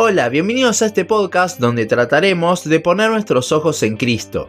Hola, bienvenidos a este podcast donde trataremos de poner nuestros ojos en Cristo.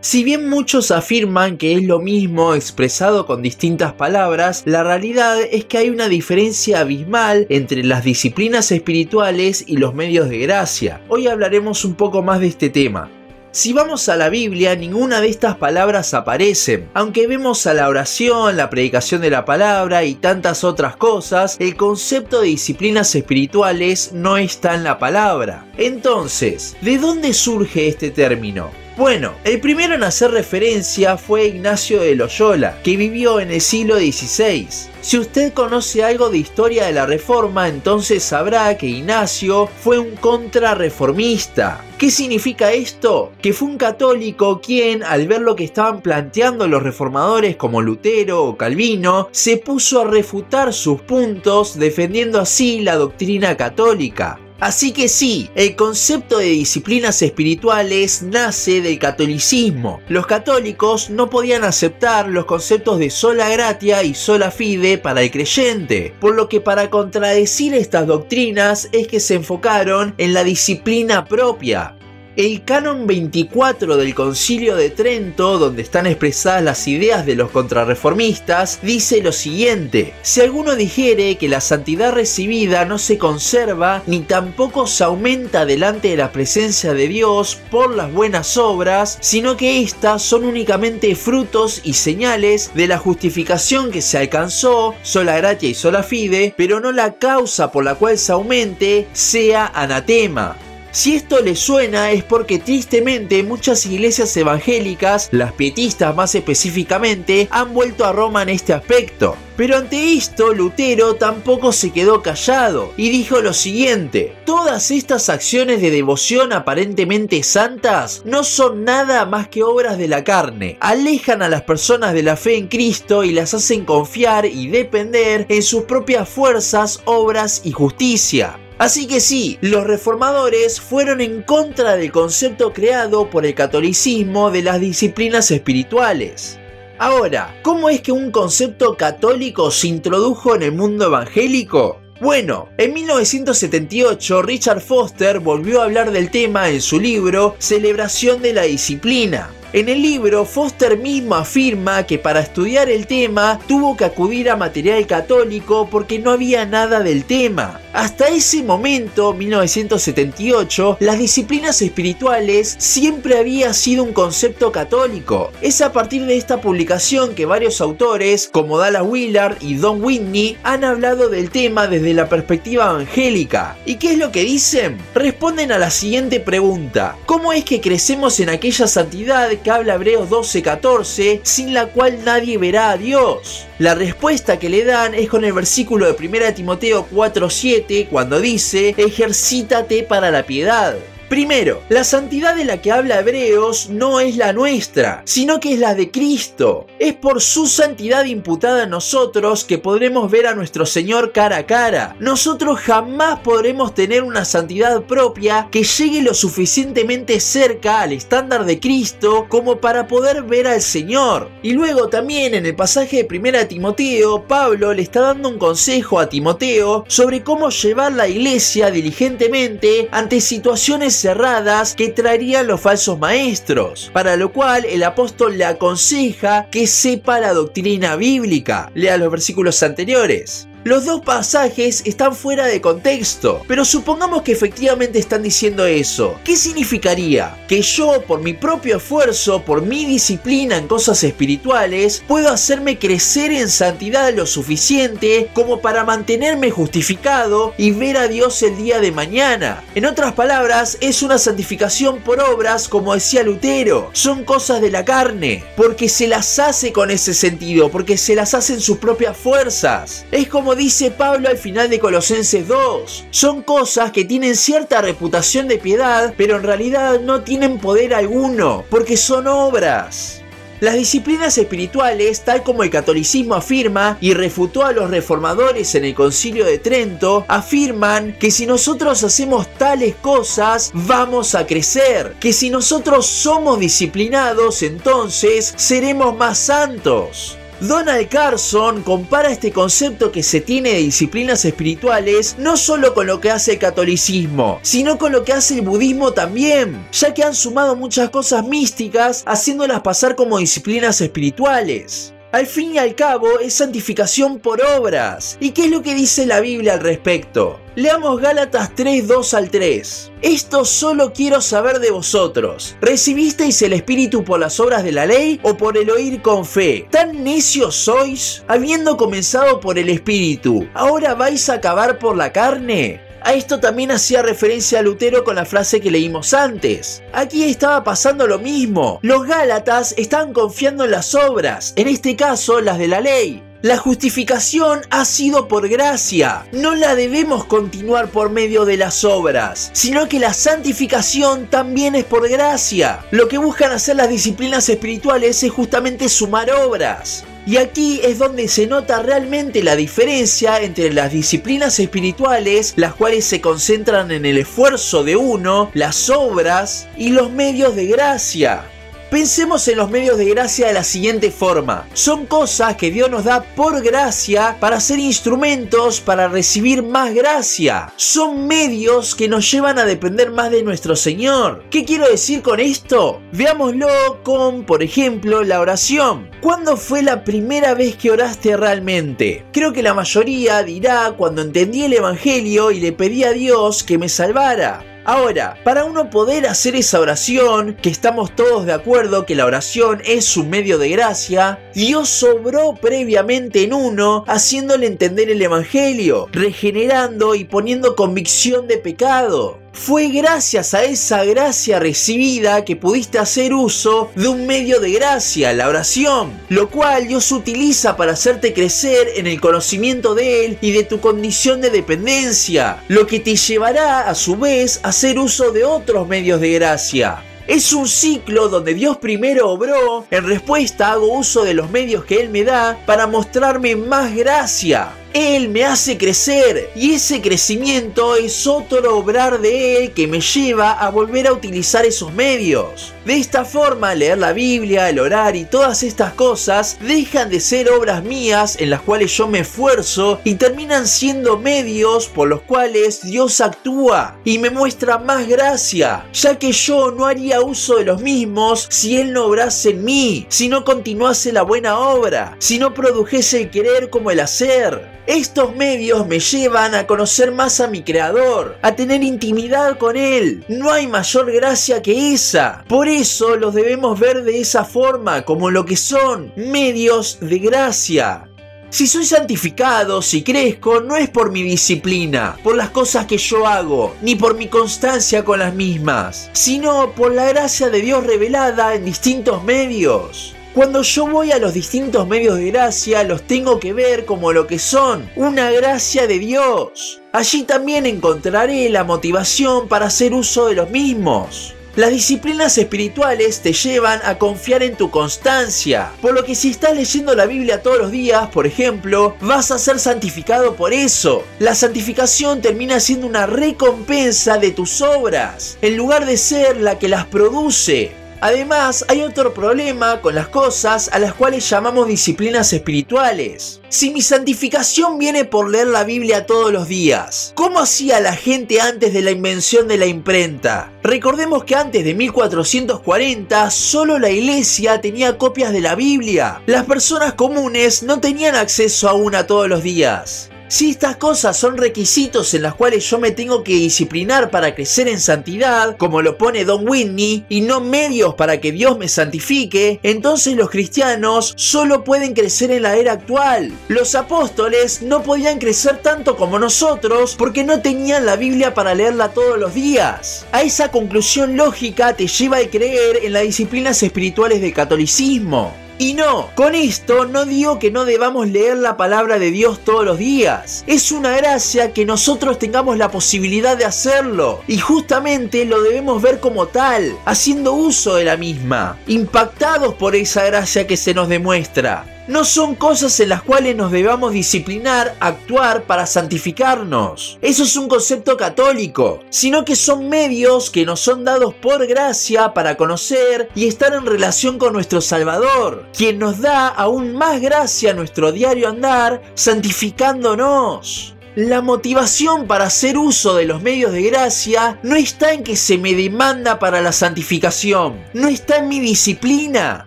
Si bien muchos afirman que es lo mismo expresado con distintas palabras, la realidad es que hay una diferencia abismal entre las disciplinas espirituales y los medios de gracia. Hoy hablaremos un poco más de este tema. Si vamos a la Biblia, ninguna de estas palabras aparecen. Aunque vemos a la oración, la predicación de la palabra y tantas otras cosas, el concepto de disciplinas espirituales no está en la palabra. Entonces, ¿de dónde surge este término? Bueno, el primero en hacer referencia fue Ignacio de Loyola, que vivió en el siglo XVI. Si usted conoce algo de historia de la Reforma, entonces sabrá que Ignacio fue un contrarreformista. ¿Qué significa esto? Que fue un católico quien, al ver lo que estaban planteando los reformadores como Lutero o Calvino, se puso a refutar sus puntos defendiendo así la doctrina católica. Así que sí, el concepto de disciplinas espirituales nace del catolicismo. Los católicos no podían aceptar los conceptos de sola gratia y sola fide para el creyente, por lo que para contradecir estas doctrinas es que se enfocaron en la disciplina propia, el canon 24 del Concilio de Trento, donde están expresadas las ideas de los contrarreformistas, dice lo siguiente: Si alguno dijere que la santidad recibida no se conserva ni tampoco se aumenta delante de la presencia de Dios por las buenas obras, sino que éstas son únicamente frutos y señales de la justificación que se alcanzó, sola gratia y sola fide, pero no la causa por la cual se aumente, sea anatema. Si esto le suena es porque tristemente muchas iglesias evangélicas, las pietistas más específicamente, han vuelto a Roma en este aspecto. Pero ante esto, Lutero tampoco se quedó callado y dijo lo siguiente, todas estas acciones de devoción aparentemente santas no son nada más que obras de la carne, alejan a las personas de la fe en Cristo y las hacen confiar y depender en sus propias fuerzas, obras y justicia. Así que sí, los reformadores fueron en contra del concepto creado por el catolicismo de las disciplinas espirituales. Ahora, ¿cómo es que un concepto católico se introdujo en el mundo evangélico? Bueno, en 1978 Richard Foster volvió a hablar del tema en su libro Celebración de la Disciplina. En el libro, Foster mismo afirma que para estudiar el tema tuvo que acudir a material católico porque no había nada del tema. Hasta ese momento, 1978, las disciplinas espirituales siempre había sido un concepto católico. Es a partir de esta publicación que varios autores, como Dallas Willard y Don Whitney, han hablado del tema desde la perspectiva evangélica. ¿Y qué es lo que dicen? Responden a la siguiente pregunta. ¿Cómo es que crecemos en aquella santidad que habla Hebreos 12:14, sin la cual nadie verá a Dios. La respuesta que le dan es con el versículo de 1 Timoteo 4:7, cuando dice, ejercítate para la piedad. Primero, la santidad de la que habla Hebreos no es la nuestra, sino que es la de Cristo. Es por su santidad imputada a nosotros que podremos ver a nuestro Señor cara a cara. Nosotros jamás podremos tener una santidad propia que llegue lo suficientemente cerca al estándar de Cristo como para poder ver al Señor. Y luego también en el pasaje de 1 Timoteo, Pablo le está dando un consejo a Timoteo sobre cómo llevar la iglesia diligentemente ante situaciones cerradas que traerían los falsos maestros, para lo cual el apóstol le aconseja que sepa la doctrina bíblica. Lea los versículos anteriores. Los dos pasajes están fuera de contexto, pero supongamos que efectivamente están diciendo eso. ¿Qué significaría? Que yo, por mi propio esfuerzo, por mi disciplina en cosas espirituales, puedo hacerme crecer en santidad lo suficiente como para mantenerme justificado y ver a Dios el día de mañana. En otras palabras, es una santificación por obras, como decía Lutero. Son cosas de la carne, porque se las hace con ese sentido, porque se las hacen sus propias fuerzas. Es como dice Pablo al final de Colosenses 2. Son cosas que tienen cierta reputación de piedad, pero en realidad no tienen poder alguno, porque son obras. Las disciplinas espirituales, tal como el catolicismo afirma y refutó a los reformadores en el concilio de Trento, afirman que si nosotros hacemos tales cosas, vamos a crecer. Que si nosotros somos disciplinados, entonces seremos más santos. Donald Carson compara este concepto que se tiene de disciplinas espirituales no solo con lo que hace el catolicismo, sino con lo que hace el budismo también, ya que han sumado muchas cosas místicas haciéndolas pasar como disciplinas espirituales. Al fin y al cabo es santificación por obras. ¿Y qué es lo que dice la Biblia al respecto? Leamos Gálatas 3, 2 al 3. Esto solo quiero saber de vosotros. ¿Recibisteis el Espíritu por las obras de la ley o por el oír con fe? ¿Tan necios sois? Habiendo comenzado por el Espíritu, ¿ahora vais a acabar por la carne? A esto también hacía referencia Lutero con la frase que leímos antes. Aquí estaba pasando lo mismo. Los Gálatas estaban confiando en las obras, en este caso las de la ley. La justificación ha sido por gracia. No la debemos continuar por medio de las obras, sino que la santificación también es por gracia. Lo que buscan hacer las disciplinas espirituales es justamente sumar obras. Y aquí es donde se nota realmente la diferencia entre las disciplinas espirituales, las cuales se concentran en el esfuerzo de uno, las obras y los medios de gracia. Pensemos en los medios de gracia de la siguiente forma. Son cosas que Dios nos da por gracia para ser instrumentos para recibir más gracia. Son medios que nos llevan a depender más de nuestro Señor. ¿Qué quiero decir con esto? Veámoslo con, por ejemplo, la oración. ¿Cuándo fue la primera vez que oraste realmente? Creo que la mayoría dirá cuando entendí el Evangelio y le pedí a Dios que me salvara. Ahora, para uno poder hacer esa oración, que estamos todos de acuerdo que la oración es un medio de gracia, Dios sobró previamente en uno, haciéndole entender el Evangelio, regenerando y poniendo convicción de pecado. Fue gracias a esa gracia recibida que pudiste hacer uso de un medio de gracia, la oración, lo cual Dios utiliza para hacerte crecer en el conocimiento de Él y de tu condición de dependencia, lo que te llevará a su vez a hacer uso de otros medios de gracia. Es un ciclo donde Dios primero obró, en respuesta hago uso de los medios que Él me da para mostrarme más gracia. Él me hace crecer y ese crecimiento es otro obrar de Él que me lleva a volver a utilizar esos medios. De esta forma, leer la Biblia, el orar y todas estas cosas dejan de ser obras mías en las cuales yo me esfuerzo y terminan siendo medios por los cuales Dios actúa y me muestra más gracia, ya que yo no haría uso de los mismos si Él no obrase en mí, si no continuase la buena obra, si no produjese el querer como el hacer. Estos medios me llevan a conocer más a mi creador, a tener intimidad con él. No hay mayor gracia que esa. Por eso los debemos ver de esa forma, como lo que son medios de gracia. Si soy santificado, si crezco, no es por mi disciplina, por las cosas que yo hago, ni por mi constancia con las mismas, sino por la gracia de Dios revelada en distintos medios. Cuando yo voy a los distintos medios de gracia, los tengo que ver como lo que son, una gracia de Dios. Allí también encontraré la motivación para hacer uso de los mismos. Las disciplinas espirituales te llevan a confiar en tu constancia, por lo que si estás leyendo la Biblia todos los días, por ejemplo, vas a ser santificado por eso. La santificación termina siendo una recompensa de tus obras, en lugar de ser la que las produce. Además, hay otro problema con las cosas a las cuales llamamos disciplinas espirituales. Si mi santificación viene por leer la Biblia todos los días, ¿cómo hacía la gente antes de la invención de la imprenta? Recordemos que antes de 1440 solo la iglesia tenía copias de la Biblia. Las personas comunes no tenían acceso a una todos los días. Si estas cosas son requisitos en las cuales yo me tengo que disciplinar para crecer en santidad, como lo pone Don Whitney, y no medios para que Dios me santifique, entonces los cristianos solo pueden crecer en la era actual. Los apóstoles no podían crecer tanto como nosotros porque no tenían la Biblia para leerla todos los días. A esa conclusión lógica te lleva a creer en las disciplinas espirituales del catolicismo. Y no, con esto no digo que no debamos leer la palabra de Dios todos los días. Es una gracia que nosotros tengamos la posibilidad de hacerlo. Y justamente lo debemos ver como tal, haciendo uso de la misma, impactados por esa gracia que se nos demuestra. No son cosas en las cuales nos debamos disciplinar, actuar para santificarnos. Eso es un concepto católico, sino que son medios que nos son dados por gracia para conocer y estar en relación con nuestro Salvador, quien nos da aún más gracia a nuestro diario andar, santificándonos. La motivación para hacer uso de los medios de gracia no está en que se me demanda para la santificación, no está en mi disciplina,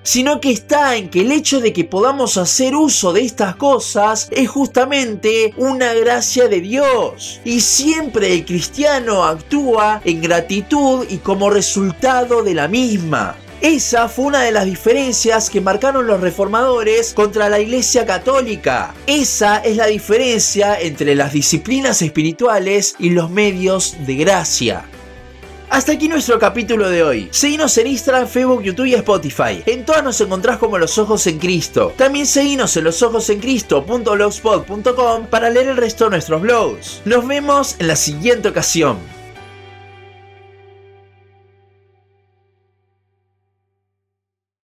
sino que está en que el hecho de que podamos hacer uso de estas cosas es justamente una gracia de Dios. Y siempre el cristiano actúa en gratitud y como resultado de la misma. Esa fue una de las diferencias que marcaron los reformadores contra la Iglesia Católica. Esa es la diferencia entre las disciplinas espirituales y los medios de gracia. Hasta aquí nuestro capítulo de hoy. Seguinos en Instagram, Facebook, YouTube y Spotify. En todas nos encontrás como Los Ojos en Cristo. También seguinos en losojosencristo.blogspot.com para leer el resto de nuestros blogs. Nos vemos en la siguiente ocasión.